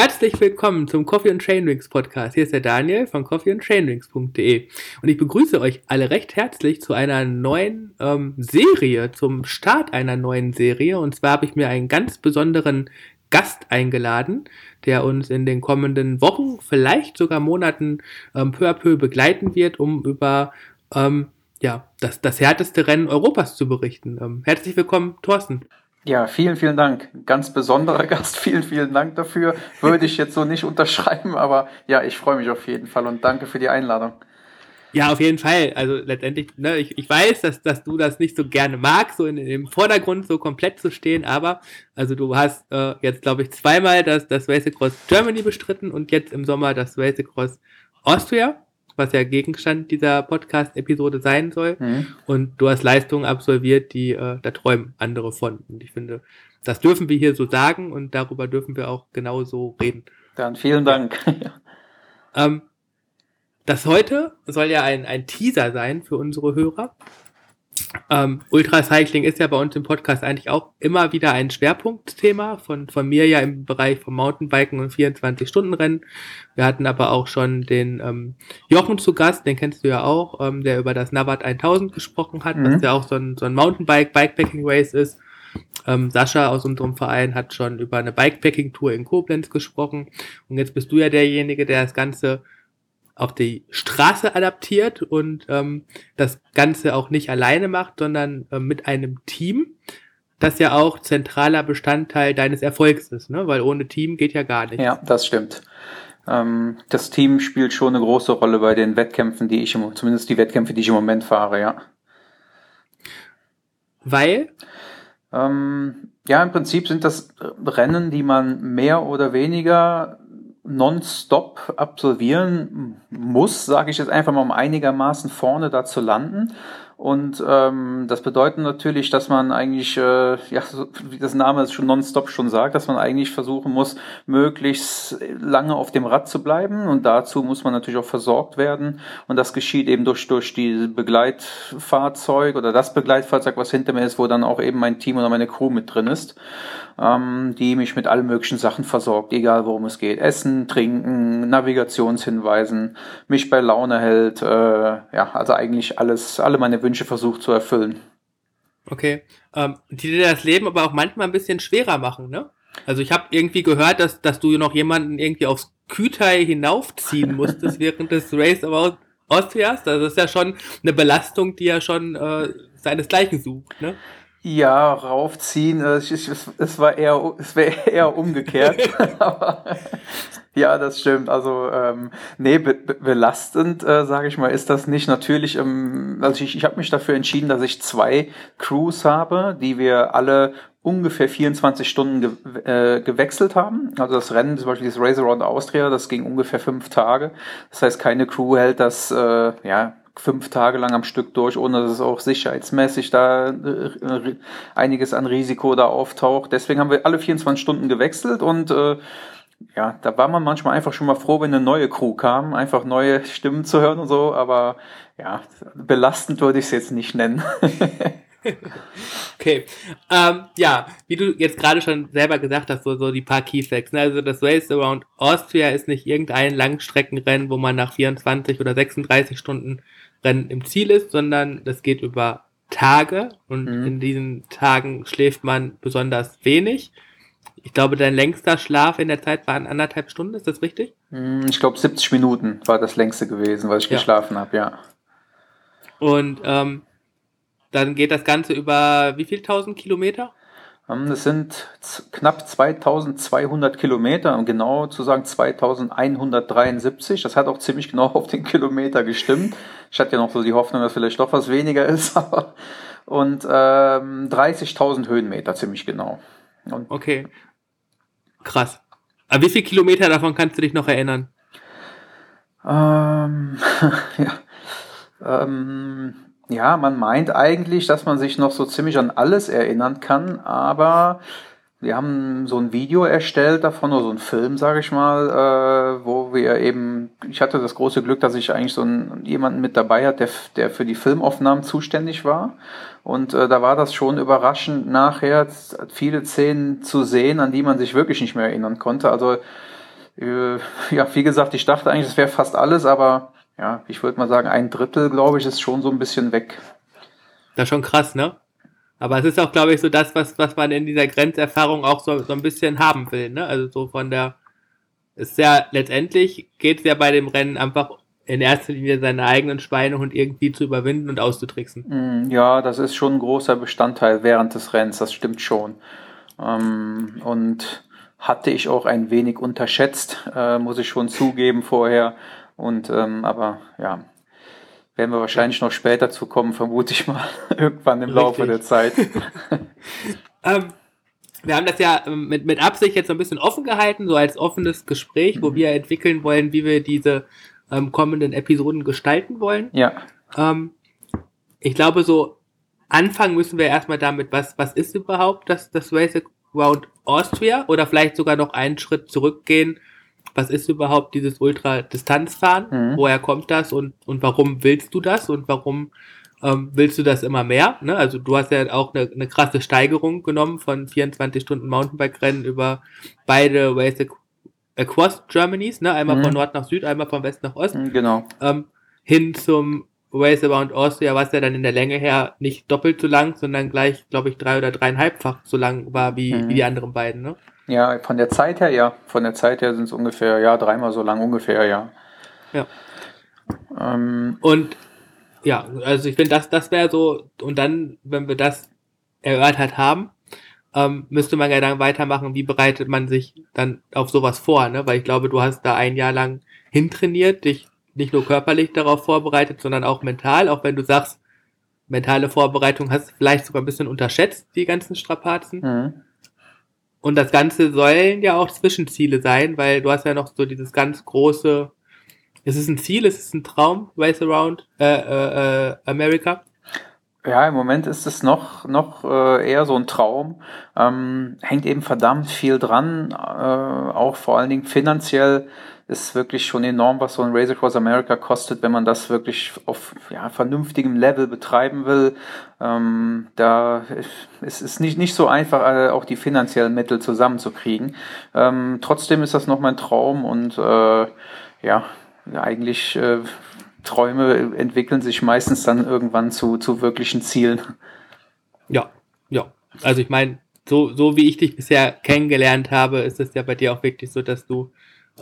Herzlich willkommen zum Coffee and Chainrings Podcast. Hier ist der Daniel von coffeeandchainrings.de und ich begrüße euch alle recht herzlich zu einer neuen ähm, Serie, zum Start einer neuen Serie. Und zwar habe ich mir einen ganz besonderen Gast eingeladen, der uns in den kommenden Wochen, vielleicht sogar Monaten ähm, peu à peu begleiten wird, um über ähm, ja, das, das härteste Rennen Europas zu berichten. Ähm, herzlich willkommen, Thorsten. Ja, vielen, vielen Dank. Ganz besonderer Gast. Vielen, vielen Dank dafür. Würde ich jetzt so nicht unterschreiben, aber ja, ich freue mich auf jeden Fall und danke für die Einladung. Ja, auf jeden Fall. Also letztendlich, ne, ich, ich weiß, dass, dass du das nicht so gerne magst, so in, im Vordergrund so komplett zu stehen, aber also du hast äh, jetzt, glaube ich, zweimal das, das Race Across Germany bestritten und jetzt im Sommer das Race Across Austria was ja Gegenstand dieser Podcast-Episode sein soll. Mhm. Und du hast Leistungen absolviert, die äh, da träumen andere von. Und ich finde, das dürfen wir hier so sagen und darüber dürfen wir auch genauso reden. Dann vielen Dank. ähm, das heute soll ja ein, ein Teaser sein für unsere Hörer. Ähm, Ultracycling ist ja bei uns im Podcast eigentlich auch immer wieder ein Schwerpunktthema von, von mir ja im Bereich vom Mountainbiken und 24-Stunden-Rennen. Wir hatten aber auch schon den ähm, Jochen zu Gast, den kennst du ja auch, ähm, der über das Navat 1000 gesprochen hat, mhm. was ja auch so ein, so ein Mountainbike-Bikepacking-Race ist. Ähm, Sascha aus unserem Verein hat schon über eine Bikepacking-Tour in Koblenz gesprochen. Und jetzt bist du ja derjenige, der das Ganze auf die Straße adaptiert und ähm, das Ganze auch nicht alleine macht, sondern äh, mit einem Team, das ja auch zentraler Bestandteil deines Erfolgs ist, ne? weil ohne Team geht ja gar nichts. Ja, das stimmt. Ähm, das Team spielt schon eine große Rolle bei den Wettkämpfen, die ich, im, zumindest die Wettkämpfe, die ich im Moment fahre, ja. Weil? Ähm, ja, im Prinzip sind das Rennen, die man mehr oder weniger nonstop absolvieren muss, sage ich jetzt einfach mal, um einigermaßen vorne da zu landen. Und ähm, das bedeutet natürlich, dass man eigentlich, äh, ja, so, wie das Name es schon nonstop schon sagt, dass man eigentlich versuchen muss, möglichst lange auf dem Rad zu bleiben. Und dazu muss man natürlich auch versorgt werden. Und das geschieht eben durch, durch die Begleitfahrzeug oder das Begleitfahrzeug, was hinter mir ist, wo dann auch eben mein Team oder meine Crew mit drin ist, ähm, die mich mit allen möglichen Sachen versorgt, egal worum es geht. Essen, Trinken, Navigationshinweisen, mich bei Laune hält, äh, ja, also eigentlich alles, alle meine Wünsche versucht zu erfüllen. Okay. Ähm, die dir das Leben aber auch manchmal ein bisschen schwerer machen, ne? Also ich habe irgendwie gehört, dass, dass du noch jemanden irgendwie aufs Kütai hinaufziehen musstest während des Race About Austrias. Das ist ja schon eine Belastung, die ja schon äh, seinesgleichen sucht, ne? Ja, raufziehen, es, es, es war eher, es wäre eher umgekehrt. ja, das stimmt. Also ähm, nee, be belastend, äh, sage ich mal, ist das nicht. Natürlich, ähm, also ich, ich habe mich dafür entschieden, dass ich zwei Crews habe, die wir alle ungefähr 24 Stunden ge äh, gewechselt haben. Also das Rennen, zum Beispiel das Race Around Austria, das ging ungefähr fünf Tage. Das heißt, keine Crew hält das äh, ja fünf Tage lang am Stück durch, ohne dass es auch sicherheitsmäßig da äh, einiges an Risiko da auftaucht. Deswegen haben wir alle 24 Stunden gewechselt und äh, ja, da war man manchmal einfach schon mal froh, wenn eine neue Crew kam, einfach neue Stimmen zu hören und so, aber ja, belastend würde ich es jetzt nicht nennen. okay. Ähm, ja, wie du jetzt gerade schon selber gesagt hast, so, so die paar Keyfacts. Ne? Also das Race Around Austria ist nicht irgendein Langstreckenrennen, wo man nach 24 oder 36 Stunden Rennen im Ziel ist, sondern das geht über Tage und mhm. in diesen Tagen schläft man besonders wenig. Ich glaube, dein längster Schlaf in der Zeit waren anderthalb Stunden, ist das richtig? Mhm, ich glaube, 70 Minuten war das längste gewesen, was ich ja. geschlafen habe, ja. Und ähm, dann geht das Ganze über wie viel tausend Kilometer? Ähm, das sind knapp 2200 Kilometer, um genau zu sagen 2173. Das hat auch ziemlich genau auf den Kilometer gestimmt. Ich hatte ja noch so die Hoffnung, dass vielleicht doch was weniger ist. und ähm, 30.000 Höhenmeter, ziemlich genau. Und okay. Krass. Aber wie viele Kilometer davon kannst du dich noch erinnern? Ähm, ja. Ähm, ja, man meint eigentlich, dass man sich noch so ziemlich an alles erinnern kann, aber wir haben so ein Video erstellt davon, oder so ein Film, sage ich mal, äh, wo wir eben, ich hatte das große Glück, dass ich eigentlich so einen, jemanden mit dabei hatte, der, der für die Filmaufnahmen zuständig war. Und äh, da war das schon überraschend, nachher viele Szenen zu sehen, an die man sich wirklich nicht mehr erinnern konnte. Also Äh, ja, wie gesagt, ich dachte eigentlich, es wäre fast alles, aber ja, ich würde mal sagen, ein Drittel, glaube ich, ist schon so ein bisschen weg. Das ist schon krass, ne? Aber es ist auch, glaube ich, so das, was, was man in dieser Grenzerfahrung auch so, so ein bisschen haben will, ne? Also so von der, ist ja, letztendlich geht es ja bei dem Rennen einfach in erster Linie seine eigenen Schweinehund irgendwie zu überwinden und auszutricksen. Mm, ja, das ist schon ein großer Bestandteil während des Rennens, das stimmt schon. Ähm, und hatte ich auch ein wenig unterschätzt, äh, muss ich schon zugeben vorher. Und ähm, aber ja, werden wir wahrscheinlich noch später zu kommen, vermute ich mal, irgendwann im Richtig. Laufe der Zeit. ähm, wir haben das ja ähm, mit, mit Absicht jetzt so ein bisschen offen gehalten, so als offenes Gespräch, wo mhm. wir entwickeln wollen, wie wir diese ähm, kommenden Episoden gestalten wollen. Ja. Ähm, ich glaube, so anfangen müssen wir erstmal damit, was, was ist überhaupt das, das Race Round Austria oder vielleicht sogar noch einen Schritt zurückgehen. Was ist überhaupt dieses Ultradistanzfahren? Mhm. Woher kommt das und, und warum willst du das und warum ähm, willst du das immer mehr? Ne? Also du hast ja auch eine, eine krasse Steigerung genommen von 24 Stunden Mountainbike-Rennen über beide Race Across Germanys, ne? einmal mhm. von Nord nach Süd, einmal von West nach Ost. Mhm, genau. Ähm, hin zum Race Around Austria, was ja dann in der Länge her nicht doppelt so lang, sondern gleich, glaube ich, drei oder dreieinhalbfach so lang war wie, mhm. wie die anderen beiden, ne? Ja, von der Zeit her, ja. Von der Zeit her sind es ungefähr, ja, dreimal so lang ungefähr, ja. Ja. Ähm, und ja, also ich finde, das, das wäre so, und dann, wenn wir das erörtert haben, ähm, müsste man ja dann weitermachen, wie bereitet man sich dann auf sowas vor, ne? Weil ich glaube, du hast da ein Jahr lang hintrainiert, dich nicht nur körperlich darauf vorbereitet, sondern auch mental, auch wenn du sagst, mentale Vorbereitung hast du vielleicht sogar ein bisschen unterschätzt, die ganzen Strapazen. Mhm. Und das Ganze sollen ja auch Zwischenziele sein, weil du hast ja noch so dieses ganz große, ist es ein Ziel, ist es ein Traum, Race Around äh, äh, äh America? Ja, im Moment ist es noch, noch äh, eher so ein Traum. Ähm, hängt eben verdammt viel dran, äh, auch vor allen Dingen finanziell ist wirklich schon enorm, was so ein Race Across America kostet, wenn man das wirklich auf ja, vernünftigem Level betreiben will. Ähm, da ist es nicht, nicht so einfach, äh, auch die finanziellen Mittel zusammenzukriegen. Ähm, trotzdem ist das noch mein Traum und äh, ja, eigentlich äh, Träume entwickeln sich meistens dann irgendwann zu, zu wirklichen Zielen. Ja, ja. Also ich meine, so, so wie ich dich bisher kennengelernt habe, ist es ja bei dir auch wirklich so, dass du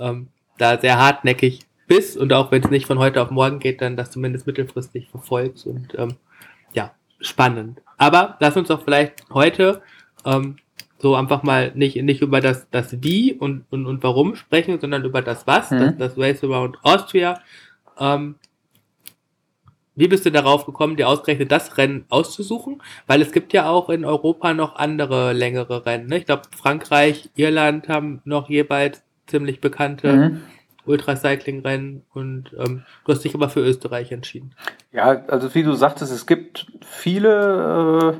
ähm, da sehr hartnäckig bist und auch wenn es nicht von heute auf morgen geht, dann das zumindest mittelfristig verfolgst und ähm, ja, spannend. Aber lass uns doch vielleicht heute ähm, so einfach mal nicht, nicht über das, das Wie und, und, und warum sprechen, sondern über das Was, mhm. das, das Race Around Austria. Ähm, wie bist du darauf gekommen, dir ausgerechnet das Rennen auszusuchen? Weil es gibt ja auch in Europa noch andere längere Rennen. Ne? Ich glaube, Frankreich, Irland haben noch jeweils ziemlich bekannte mhm. Ultracycling-Rennen und ähm, du hast dich aber für Österreich entschieden. Ja, also wie du sagtest, es gibt viele,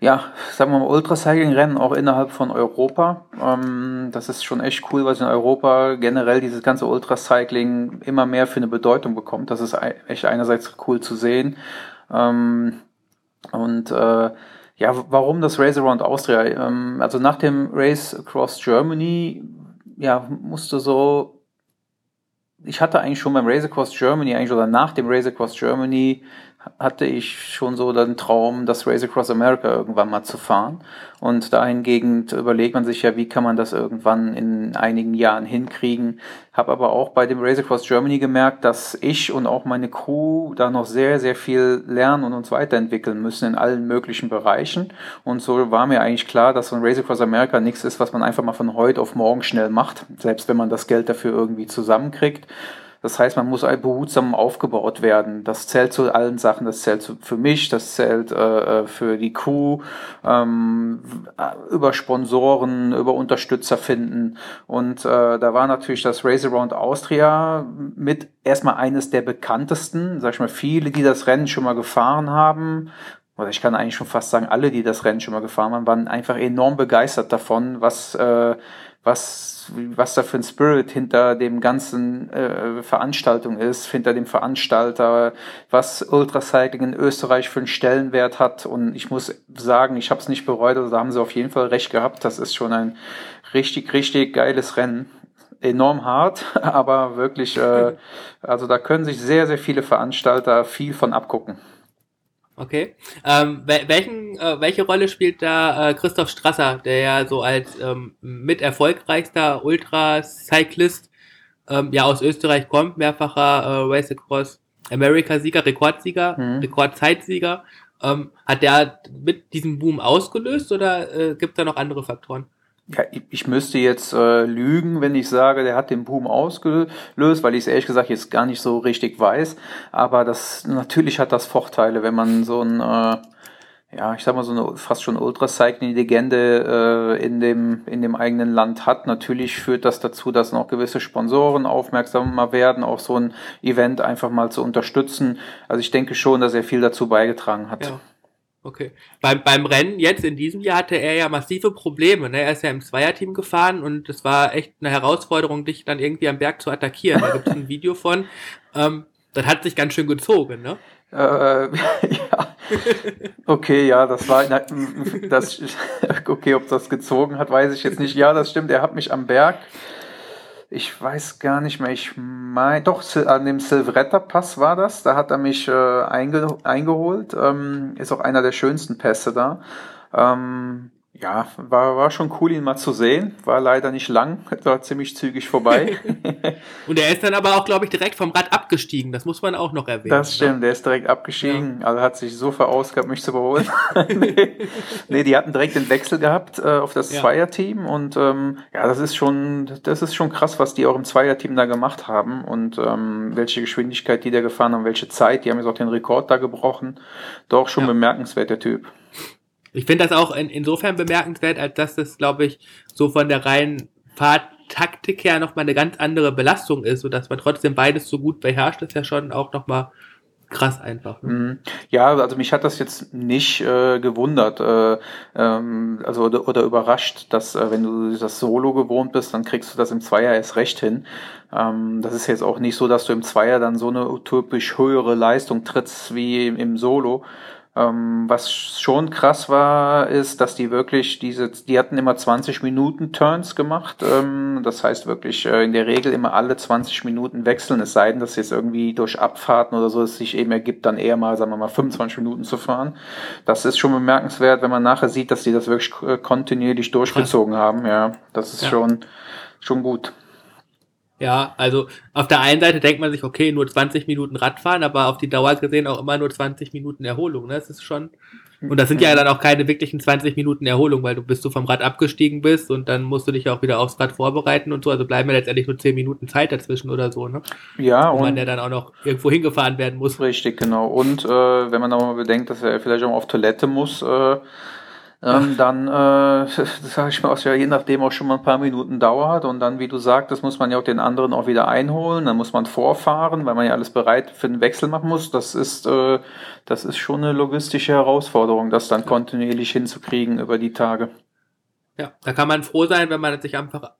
äh, ja, sagen wir mal, Ultracycling-Rennen auch innerhalb von Europa. Ähm, das ist schon echt cool, was in Europa generell dieses ganze Ultracycling immer mehr für eine Bedeutung bekommt. Das ist echt einerseits cool zu sehen. Ähm, und äh, ja, warum das Race Around Austria? Ähm, also nach dem Race Across Germany ja, musste so, ich hatte eigentlich schon beim Race Across Germany, eigentlich oder nach dem Race Across Germany, hatte ich schon so den Traum, das Race Across America irgendwann mal zu fahren. Und dahingegen überlegt man sich ja, wie kann man das irgendwann in einigen Jahren hinkriegen. Habe aber auch bei dem Race Across Germany gemerkt, dass ich und auch meine Crew da noch sehr, sehr viel lernen und uns weiterentwickeln müssen in allen möglichen Bereichen. Und so war mir eigentlich klar, dass so ein Race Across America nichts ist, was man einfach mal von heute auf morgen schnell macht, selbst wenn man das Geld dafür irgendwie zusammenkriegt das heißt, man muss behutsam aufgebaut werden. Das zählt zu allen Sachen. Das zählt für mich, das zählt äh, äh, für die Crew, ähm, über Sponsoren, über Unterstützer finden. Und äh, da war natürlich das Race Around Austria mit erstmal eines der bekanntesten. Sag ich mal, viele, die das Rennen schon mal gefahren haben, oder ich kann eigentlich schon fast sagen, alle, die das Rennen schon mal gefahren haben, waren einfach enorm begeistert davon, was, äh, was, was da für ein Spirit hinter dem ganzen äh, Veranstaltung ist, hinter dem Veranstalter, was Ultracycling in Österreich für einen Stellenwert hat. Und ich muss sagen, ich habe es nicht bereut, also da haben sie auf jeden Fall recht gehabt. Das ist schon ein richtig, richtig geiles Rennen. enorm hart, aber wirklich, äh, also da können sich sehr, sehr viele Veranstalter viel von abgucken. Okay. Ähm, welchen, äh, welche Rolle spielt da äh, Christoph Strasser, der ja so als ähm, mit erfolgreichster Ultracyclist ähm, ja aus Österreich kommt, mehrfacher äh, Race Across America-Sieger, Rekordsieger, mhm. Rekordzeit-Sieger. Ähm, hat der mit diesem Boom ausgelöst oder äh, gibt es da noch andere Faktoren? Ja, ich müsste jetzt äh, lügen, wenn ich sage, der hat den Boom ausgelöst, weil ich es ehrlich gesagt jetzt gar nicht so richtig weiß. Aber das natürlich hat das Vorteile, wenn man so ein äh, ja, ich sag mal, so eine fast schon Ultracycling-Legende äh, in, dem, in dem eigenen Land hat. Natürlich führt das dazu, dass noch gewisse Sponsoren aufmerksamer werden, auch so ein Event einfach mal zu unterstützen. Also ich denke schon, dass er viel dazu beigetragen hat. Ja. Okay. Beim, beim Rennen jetzt in diesem Jahr hatte er ja massive Probleme. Ne? Er ist ja im Zweierteam gefahren und es war echt eine Herausforderung, dich dann irgendwie am Berg zu attackieren. Da gibt es ein Video von. Ähm, das hat sich ganz schön gezogen, ne? Äh, ja. Okay, ja, das war das okay, ob das gezogen hat, weiß ich jetzt nicht. Ja, das stimmt. Er hat mich am Berg. Ich weiß gar nicht mehr. Ich meine, doch an dem Silvretta Pass war das. Da hat er mich äh, einge, eingeholt. Ähm, ist auch einer der schönsten Pässe da. Ähm, ja, war, war schon cool, ihn mal zu sehen. War leider nicht lang, war ziemlich zügig vorbei. und er ist dann aber auch, glaube ich, direkt vom Rad abgestiegen. Das muss man auch noch erwähnen. Das ne? stimmt, ne? der ist direkt abgestiegen. Ja. Also hat sich so verausgabt, mich zu überholen. nee. nee, die hatten direkt den Wechsel gehabt äh, auf das ja. Zweierteam. Und ähm, ja, das ist schon, das ist schon krass, was die auch im Zweierteam da gemacht haben und ähm, welche Geschwindigkeit die da gefahren haben, welche Zeit. Die haben jetzt auch den Rekord da gebrochen. Doch schon ja. bemerkenswert, der Typ. Ich finde das auch in, insofern bemerkenswert, als dass das, glaube ich, so von der reinen Fahrtaktik her nochmal eine ganz andere Belastung ist, sodass man trotzdem beides so gut beherrscht, ist ja schon auch nochmal krass einfach. Ne? Mhm. Ja, also mich hat das jetzt nicht äh, gewundert, äh, ähm, also oder, oder überrascht, dass äh, wenn du das Solo gewohnt bist, dann kriegst du das im Zweier erst recht hin. Ähm, das ist jetzt auch nicht so, dass du im Zweier dann so eine utopisch höhere Leistung trittst wie im, im Solo. Ähm, was schon krass war, ist, dass die wirklich diese, die hatten immer 20 Minuten Turns gemacht. Ähm, das heißt wirklich äh, in der Regel immer alle 20 Minuten wechseln, es sei denn, dass jetzt irgendwie durch Abfahrten oder so es sich eben ergibt, dann eher mal, sagen wir mal, 25 Minuten zu fahren. Das ist schon bemerkenswert, wenn man nachher sieht, dass die das wirklich kontinuierlich durchgezogen haben. Ja, das ist ja. schon, schon gut. Ja, also auf der einen Seite denkt man sich, okay, nur 20 Minuten Radfahren, aber auf die Dauer gesehen auch immer nur 20 Minuten Erholung. Ne? Das ist schon. Und das sind ja dann auch keine wirklichen 20 Minuten Erholung, weil du bis du vom Rad abgestiegen bist und dann musst du dich auch wieder aufs Rad vorbereiten und so. Also bleiben ja letztendlich nur 10 Minuten Zeit dazwischen oder so, ne? Ja, Wo und man ja dann auch noch irgendwo hingefahren werden muss. Richtig, genau. Und äh, wenn man auch mal bedenkt, dass er vielleicht auch mal auf Toilette muss, äh, ähm, dann, äh, sage ich mal, was ja je nachdem auch schon mal ein paar Minuten dauert und dann, wie du sagst, das muss man ja auch den anderen auch wieder einholen, dann muss man vorfahren, weil man ja alles bereit für den Wechsel machen muss. Das ist, äh, das ist schon eine logistische Herausforderung, das dann kontinuierlich hinzukriegen über die Tage. Ja, da kann man froh sein, wenn man sich einfach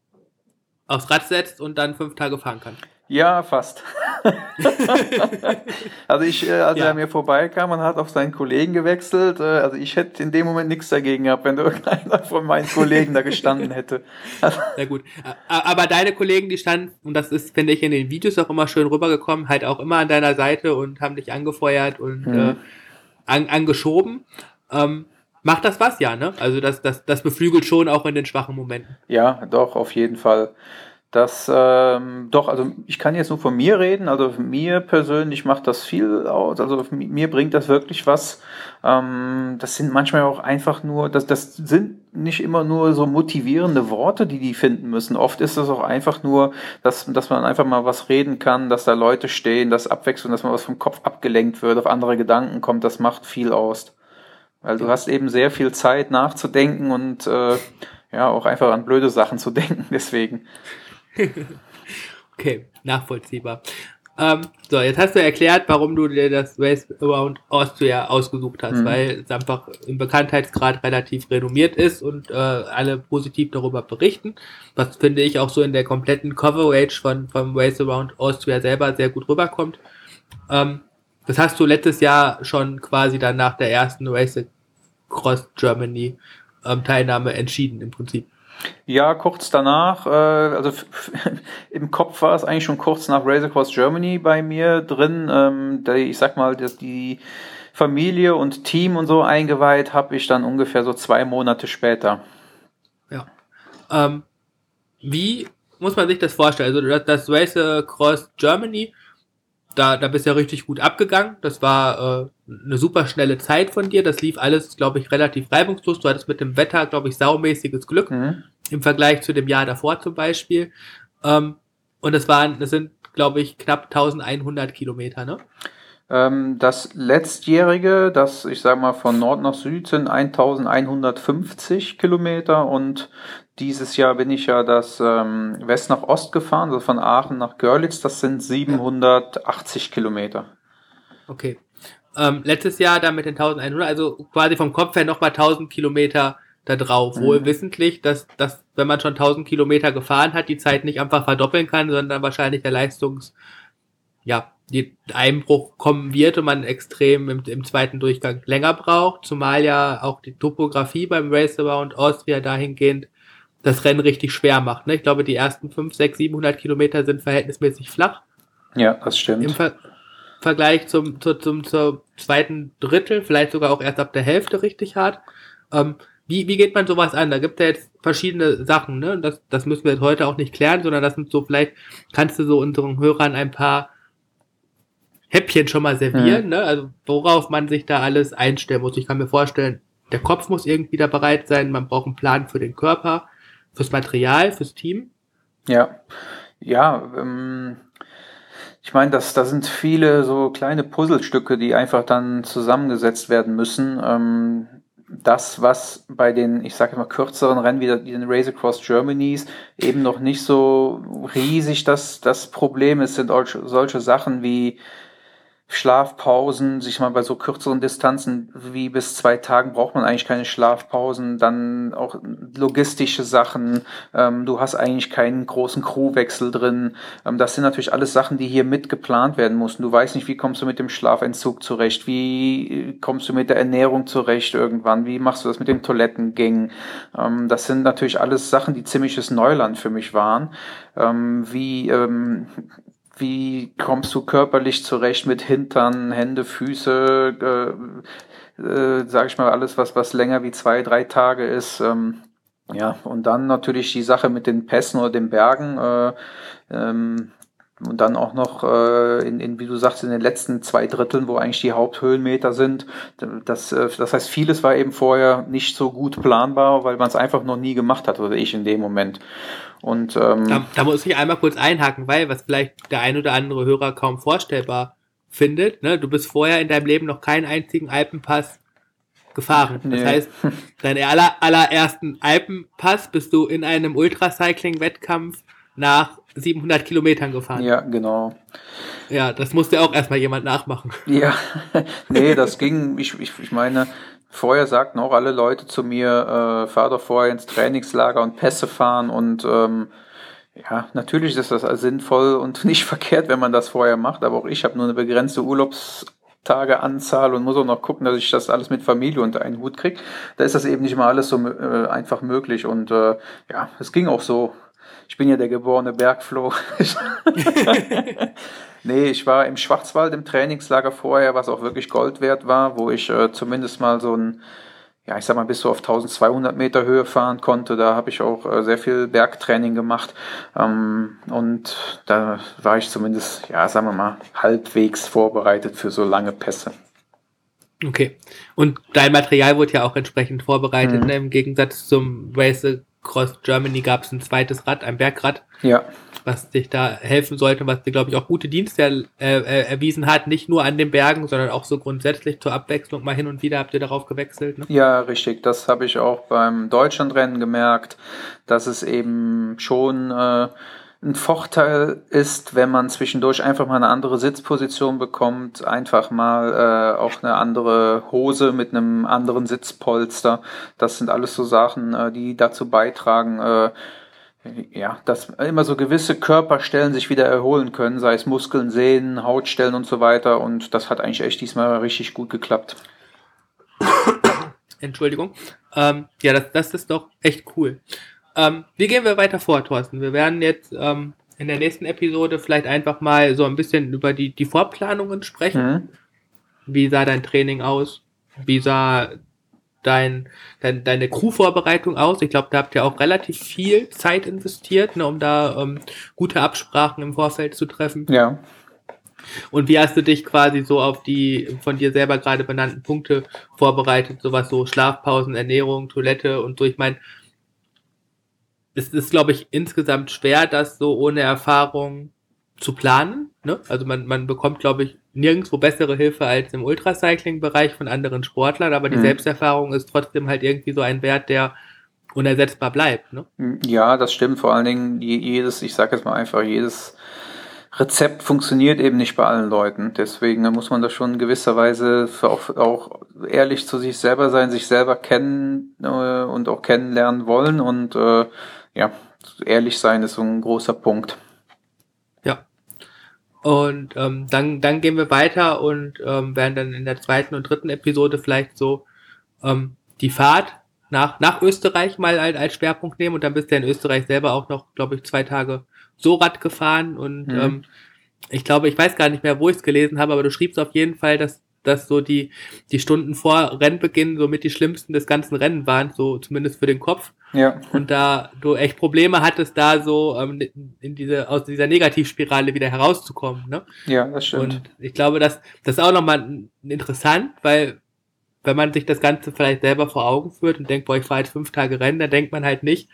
aufs Rad setzt und dann fünf Tage fahren kann. Ja, fast. also ich, äh, als ja. er mir vorbeikam und hat auf seinen Kollegen gewechselt, äh, also ich hätte in dem Moment nichts dagegen gehabt, wenn irgendeiner von meinen Kollegen da gestanden hätte. Sehr gut. Aber deine Kollegen, die standen, und das ist, finde ich, in den Videos auch immer schön rübergekommen, halt auch immer an deiner Seite und haben dich angefeuert und mhm. äh, an, angeschoben. Ähm, macht das was, ja, ne? Also das, das, das beflügelt schon auch in den schwachen Momenten. Ja, doch, auf jeden Fall. Das ähm, doch, also ich kann jetzt nur von mir reden. Also mir persönlich macht das viel aus. Also mir bringt das wirklich was. Ähm, das sind manchmal auch einfach nur, das, das sind nicht immer nur so motivierende Worte, die die finden müssen. Oft ist es auch einfach nur, dass, dass man einfach mal was reden kann, dass da Leute stehen, dass Abwechslung, dass man was vom Kopf abgelenkt wird, auf andere Gedanken kommt. Das macht viel aus. Weil du hast eben sehr viel Zeit nachzudenken und äh, ja auch einfach an blöde Sachen zu denken. Deswegen. okay, nachvollziehbar. Ähm, so, jetzt hast du erklärt, warum du dir das Race Around Austria ausgesucht hast, mhm. weil es einfach im Bekanntheitsgrad relativ renommiert ist und äh, alle positiv darüber berichten. Was finde ich auch so in der kompletten Coverage von vom Race Around Austria selber sehr gut rüberkommt. Ähm, das hast du letztes Jahr schon quasi dann nach der ersten Race Cross Germany ähm, Teilnahme entschieden im Prinzip. Ja, kurz danach, äh, also im Kopf war es eigentlich schon kurz nach Race Across Germany bei mir drin. Ähm, der, ich sag mal, dass die Familie und Team und so eingeweiht habe ich dann ungefähr so zwei Monate später. Ja. Ähm, wie muss man sich das vorstellen? Also das, das Race Across Germany, da, da bist du ja richtig gut abgegangen. Das war äh, eine super schnelle Zeit von dir. Das lief alles, glaube ich, relativ reibungslos. Du hattest mit dem Wetter, glaube ich, saumäßiges Glück mhm. im Vergleich zu dem Jahr davor zum Beispiel. Ähm, und es waren, das sind, glaube ich, knapp 1100 Kilometer, ne? Ähm, das letztjährige, das ich sage mal von Nord nach Süd sind 1150 Kilometer und dieses Jahr bin ich ja das ähm, West nach Ost gefahren, also von Aachen nach Görlitz, das sind 780 Kilometer. Okay. Ähm, letztes Jahr dann mit den 1100, also quasi vom Kopf her nochmal 1000 Kilometer da drauf. Mhm. Wohl wissentlich, dass, dass, wenn man schon 1000 Kilometer gefahren hat, die Zeit nicht einfach verdoppeln kann, sondern wahrscheinlich der Leistungs, ja, Einbruch kommen wird und man extrem im, im zweiten Durchgang länger braucht, zumal ja auch die Topografie beim Race Around Austria dahingehend das Rennen richtig schwer macht. Ne? Ich glaube, die ersten 5, 6, 700 Kilometer sind verhältnismäßig flach. Ja, das stimmt. Im Ver Vergleich zum, zu, zum, zum zweiten Drittel, vielleicht sogar auch erst ab der Hälfte richtig hart. Ähm, wie, wie geht man sowas an? Da gibt es ja jetzt verschiedene Sachen, ne? Das, das müssen wir jetzt heute auch nicht klären, sondern das sind so, vielleicht kannst du so unseren Hörern ein paar Häppchen schon mal servieren, mhm. ne? Also worauf man sich da alles einstellen muss. Ich kann mir vorstellen, der Kopf muss irgendwie da bereit sein, man braucht einen Plan für den Körper, fürs Material, fürs Team. Ja, ja, ähm, ich meine, das, da sind viele so kleine Puzzlestücke, die einfach dann zusammengesetzt werden müssen. Ähm, das, was bei den, ich sage immer, kürzeren Rennen wie den Race Across Germany's eben noch nicht so riesig das, das Problem ist, sind solche Sachen wie Schlafpausen, sich mal bei so kürzeren Distanzen wie bis zwei Tagen braucht man eigentlich keine Schlafpausen, dann auch logistische Sachen, ähm, du hast eigentlich keinen großen Crewwechsel drin. Ähm, das sind natürlich alles Sachen, die hier mit geplant werden mussten. Du weißt nicht, wie kommst du mit dem Schlafentzug zurecht, wie kommst du mit der Ernährung zurecht irgendwann, wie machst du das mit den Toilettengängen. Ähm, das sind natürlich alles Sachen, die ziemliches Neuland für mich waren. Ähm, wie ähm, wie kommst du körperlich zurecht mit Hintern, Hände, Füße, äh, äh, sag ich mal, alles, was, was länger wie zwei, drei Tage ist. Ähm, ja, und dann natürlich die Sache mit den Pässen oder den Bergen. Äh, ähm, und dann auch noch äh, in, in, wie du sagst, in den letzten zwei Dritteln, wo eigentlich die Haupthöhenmeter sind. Das, äh, das heißt, vieles war eben vorher nicht so gut planbar, weil man es einfach noch nie gemacht hat, oder ich in dem Moment. Und ähm, da, da muss ich einmal kurz einhaken, weil was vielleicht der ein oder andere Hörer kaum vorstellbar findet, ne, du bist vorher in deinem Leben noch keinen einzigen Alpenpass gefahren. Das nee. heißt, deinen aller, allerersten Alpenpass bist du in einem Ultracycling-Wettkampf nach 700 Kilometern gefahren. Ja, genau. Ja, das musste auch erstmal jemand nachmachen. Ja, nee, das ging, ich, ich, ich meine, vorher sagten auch alle Leute zu mir, äh, fahr doch vorher ins Trainingslager und Pässe fahren und ähm, ja, natürlich ist das sinnvoll und nicht verkehrt, wenn man das vorher macht, aber auch ich habe nur eine begrenzte Urlaubstageanzahl und muss auch noch gucken, dass ich das alles mit Familie unter einen Hut kriege. Da ist das eben nicht mal alles so äh, einfach möglich und äh, ja, es ging auch so ich bin ja der geborene Bergfloh. nee, ich war im Schwarzwald im Trainingslager vorher, was auch wirklich Gold wert war, wo ich äh, zumindest mal so ein, ja, ich sag mal, bis so auf 1200 Meter Höhe fahren konnte. Da habe ich auch äh, sehr viel Bergtraining gemacht. Ähm, und da war ich zumindest, ja, sagen wir mal, halbwegs vorbereitet für so lange Pässe. Okay. Und dein Material wurde ja auch entsprechend vorbereitet, mhm. ne? im Gegensatz zum Race Cross Germany gab es ein zweites Rad, ein Bergrad, ja. was dich da helfen sollte, was dir, glaube ich, auch gute Dienste äh, äh, erwiesen hat, nicht nur an den Bergen, sondern auch so grundsätzlich zur Abwechslung mal hin und wieder habt ihr darauf gewechselt. Ne? Ja, richtig. Das habe ich auch beim Deutschlandrennen gemerkt, dass es eben schon äh, ein Vorteil ist, wenn man zwischendurch einfach mal eine andere Sitzposition bekommt, einfach mal äh, auch eine andere Hose mit einem anderen Sitzpolster. Das sind alles so Sachen, äh, die dazu beitragen, äh, ja, dass immer so gewisse Körperstellen sich wieder erholen können, sei es Muskeln, Sehnen, Hautstellen und so weiter. Und das hat eigentlich echt diesmal richtig gut geklappt. Entschuldigung. Ähm, ja, das, das ist doch echt cool. Ähm, wie gehen wir weiter vor, Thorsten? Wir werden jetzt ähm, in der nächsten Episode vielleicht einfach mal so ein bisschen über die, die Vorplanungen sprechen. Mhm. Wie sah dein Training aus? Wie sah dein, dein, deine Crew-Vorbereitung aus? Ich glaube, da habt ihr auch relativ viel Zeit investiert, ne, um da ähm, gute Absprachen im Vorfeld zu treffen. Ja. Und wie hast du dich quasi so auf die von dir selber gerade benannten Punkte vorbereitet? Sowas so Schlafpausen, Ernährung, Toilette und so. Ich meine, es ist, glaube ich, insgesamt schwer, das so ohne Erfahrung zu planen. Ne? Also man, man bekommt, glaube ich, nirgendwo bessere Hilfe als im Ultracycling-Bereich von anderen Sportlern, aber die mhm. Selbsterfahrung ist trotzdem halt irgendwie so ein Wert, der unersetzbar bleibt. Ne? Ja, das stimmt. Vor allen Dingen jedes, ich sage jetzt mal einfach, jedes Rezept funktioniert eben nicht bei allen Leuten. Deswegen muss man da schon gewisserweise auch, auch ehrlich zu sich selber sein, sich selber kennen äh, und auch kennenlernen wollen und äh, ja, ehrlich sein ist so ein großer Punkt. Ja. Und ähm, dann, dann gehen wir weiter und ähm, werden dann in der zweiten und dritten Episode vielleicht so ähm, die Fahrt nach, nach Österreich mal als, als Schwerpunkt nehmen und dann bist du in Österreich selber auch noch, glaube ich, zwei Tage so Rad gefahren und mhm. ähm, ich glaube, ich weiß gar nicht mehr, wo ich es gelesen habe, aber du schriebst auf jeden Fall, dass dass so die, die Stunden vor Rennbeginn so mit die schlimmsten des ganzen Rennen waren, so zumindest für den Kopf. Ja. Und da du echt Probleme hattest, da so ähm, in diese, aus dieser Negativspirale wieder herauszukommen. Ne? Ja, das stimmt. Und ich glaube, dass das ist auch nochmal interessant, weil wenn man sich das Ganze vielleicht selber vor Augen führt und denkt, boah, ich fahre jetzt fünf Tage Rennen, dann denkt man halt nicht,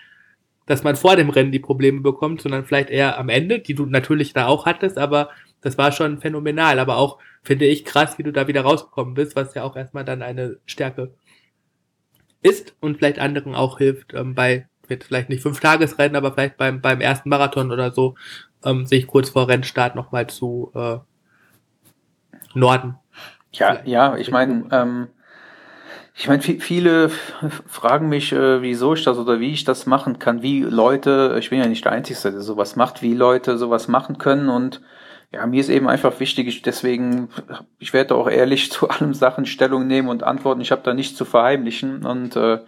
dass man vor dem Rennen die Probleme bekommt, sondern vielleicht eher am Ende, die du natürlich da auch hattest, aber das war schon phänomenal. Aber auch finde ich krass, wie du da wieder rausgekommen bist, was ja auch erstmal dann eine Stärke ist und vielleicht anderen auch hilft, ähm, bei jetzt vielleicht nicht fünf Tagesrennen, aber vielleicht beim, beim ersten Marathon oder so, ähm, sich kurz vor Rennstart nochmal zu äh, Norden. Ja, vielleicht. ja, ich meine, ähm, ich meine, viele fragen mich, äh, wieso ich das oder wie ich das machen kann, wie Leute, ich bin ja nicht der Einzige, der sowas macht, wie Leute sowas machen können und ja, mir ist eben einfach wichtig, deswegen, ich werde auch ehrlich zu allen Sachen Stellung nehmen und antworten. Ich habe da nichts zu verheimlichen und äh,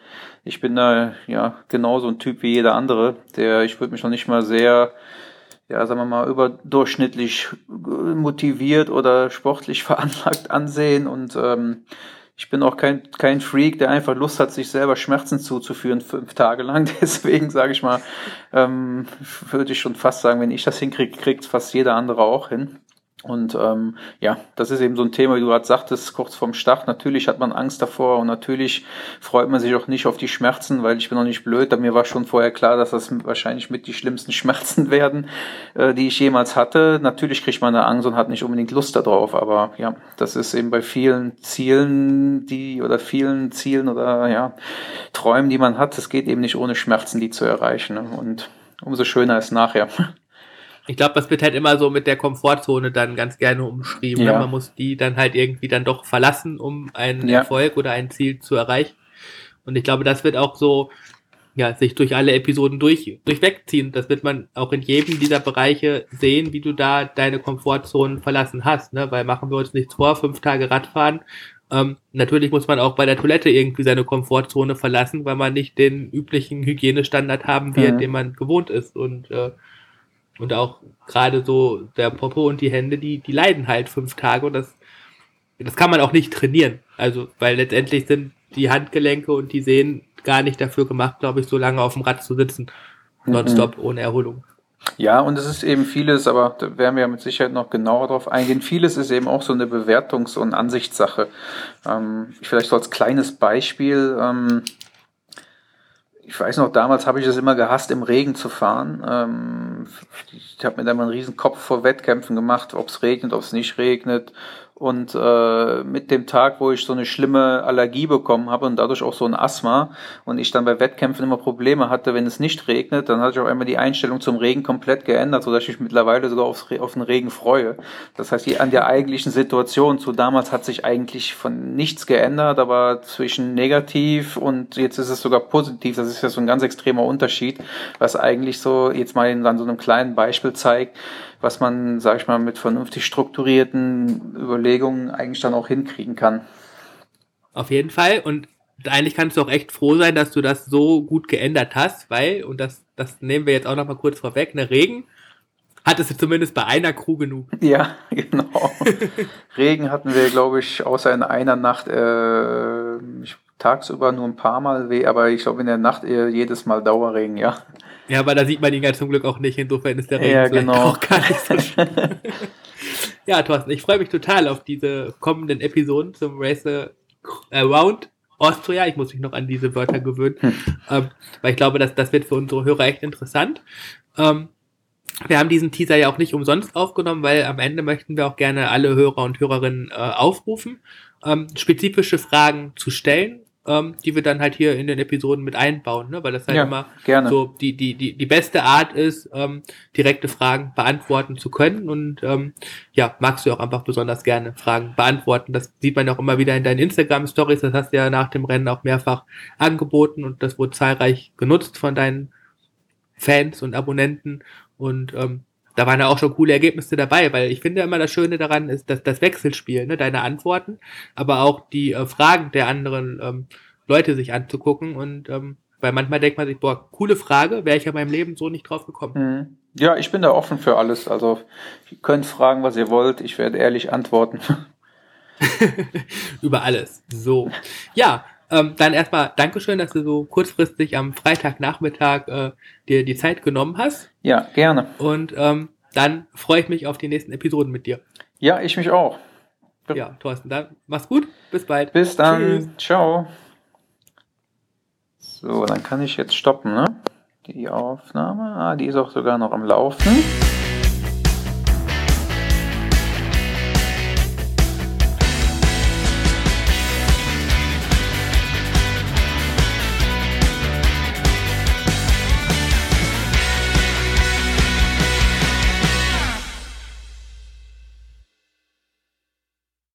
ich bin da ja genauso ein Typ wie jeder andere, der ich würde mich noch nicht mal sehr ja, sagen wir mal, überdurchschnittlich motiviert oder sportlich veranlagt ansehen und ähm, ich bin auch kein, kein Freak, der einfach Lust hat, sich selber Schmerzen zuzuführen, fünf Tage lang. Deswegen sage ich mal, ähm, würde ich schon fast sagen, wenn ich das hinkriege, kriegt fast jeder andere auch hin. Und ähm, ja, das ist eben so ein Thema, wie du gerade sagtest, kurz vorm Start. Natürlich hat man Angst davor und natürlich freut man sich auch nicht auf die Schmerzen, weil ich bin noch nicht blöd. Mir war schon vorher klar, dass das wahrscheinlich mit die schlimmsten Schmerzen werden, äh, die ich jemals hatte. Natürlich kriegt man da Angst und hat nicht unbedingt Lust darauf, aber ja, das ist eben bei vielen Zielen, die oder vielen Zielen oder ja, Träumen, die man hat, es geht eben nicht ohne Schmerzen, die zu erreichen. Ne? Und umso schöner ist nachher. Ich glaube, das wird halt immer so mit der Komfortzone dann ganz gerne umschrieben. Ne? Ja. Man muss die dann halt irgendwie dann doch verlassen, um einen ja. Erfolg oder ein Ziel zu erreichen. Und ich glaube, das wird auch so, ja, sich durch alle Episoden durch, durchwegziehen. Das wird man auch in jedem dieser Bereiche sehen, wie du da deine Komfortzonen verlassen hast, ne? Weil machen wir uns nichts vor, fünf Tage Radfahren. Ähm, natürlich muss man auch bei der Toilette irgendwie seine Komfortzone verlassen, weil man nicht den üblichen Hygienestandard haben wird, mhm. den man gewohnt ist. Und äh, und auch gerade so der Popo und die Hände, die, die leiden halt fünf Tage und das, das kann man auch nicht trainieren. Also, weil letztendlich sind die Handgelenke und die Sehnen gar nicht dafür gemacht, glaube ich, so lange auf dem Rad zu sitzen. Nonstop, mhm. ohne Erholung. Ja, und es ist eben vieles, aber da werden wir ja mit Sicherheit noch genauer drauf eingehen. Vieles ist eben auch so eine Bewertungs- und Ansichtssache. Ähm, vielleicht so als kleines Beispiel. Ähm, ich weiß noch, damals habe ich es immer gehasst, im Regen zu fahren. Ähm, ich habe mir da mal einen riesen Kopf vor Wettkämpfen gemacht, ob es regnet, ob es nicht regnet. Und äh, mit dem Tag, wo ich so eine schlimme Allergie bekommen habe und dadurch auch so ein Asthma und ich dann bei Wettkämpfen immer Probleme hatte, wenn es nicht regnet, dann hatte ich auch einmal die Einstellung zum Regen komplett geändert, sodass ich mich mittlerweile sogar aufs, auf den Regen freue. Das heißt, an der eigentlichen Situation zu damals hat sich eigentlich von nichts geändert, aber zwischen negativ und jetzt ist es sogar positiv. Das ist ja so ein ganz extremer Unterschied, was eigentlich so jetzt mal in so einem kleinen Beispiel zeigt, was man, sag ich mal, mit vernünftig strukturierten Überlegungen eigentlich dann auch hinkriegen kann. Auf jeden Fall. Und eigentlich kannst du auch echt froh sein, dass du das so gut geändert hast, weil, und das, das nehmen wir jetzt auch noch mal kurz vorweg, ne, Regen hattest du zumindest bei einer Crew genug. Ja, genau. Regen hatten wir, glaube ich, außer in einer Nacht, äh, ich, tagsüber nur ein paar Mal weh, aber ich glaube in der Nacht eher jedes Mal Dauerregen, ja. Ja, aber da sieht man ihn ja zum Glück auch nicht, insofern ist der Regen ja, genau. auch gar nicht so schlimm. ja, Thorsten, ich freue mich total auf diese kommenden Episoden zum Race Around Austria. Ich muss mich noch an diese Wörter gewöhnen, hm. ähm, weil ich glaube, dass das wird für unsere Hörer echt interessant. Ähm, wir haben diesen Teaser ja auch nicht umsonst aufgenommen, weil am Ende möchten wir auch gerne alle Hörer und Hörerinnen äh, aufrufen, ähm, spezifische Fragen zu stellen, ähm, die wir dann halt hier in den Episoden mit einbauen, ne? weil das halt ja, immer gerne. so die, die, die, die beste Art ist, ähm, direkte Fragen beantworten zu können. Und ähm, ja, magst du auch einfach besonders gerne Fragen beantworten. Das sieht man auch immer wieder in deinen Instagram-Stories. Das hast du ja nach dem Rennen auch mehrfach angeboten und das wurde zahlreich genutzt von deinen Fans und Abonnenten. Und ähm, da waren ja auch schon coole Ergebnisse dabei, weil ich finde immer das Schöne daran ist, dass das Wechselspiel, ne, deine Antworten, aber auch die äh, Fragen der anderen ähm, Leute sich anzugucken und ähm, weil manchmal denkt man sich, boah, coole Frage, wäre ich ja meinem Leben so nicht drauf gekommen. Mhm. Ja, ich bin da offen für alles. Also ihr könnt fragen, was ihr wollt. Ich werde ehrlich antworten. Über alles. So. Ja, ähm, dann erstmal Dankeschön, dass du so kurzfristig am Freitagnachmittag äh, dir die Zeit genommen hast. Ja, gerne. Und ähm, dann freue ich mich auf die nächsten Episoden mit dir. Ja, ich mich auch. Ja, Thorsten, dann mach's gut. Bis bald. Bis dann. Tschüss. Ciao. So, dann kann ich jetzt stoppen, ne? Die Aufnahme. Ah, die ist auch sogar noch am Laufen.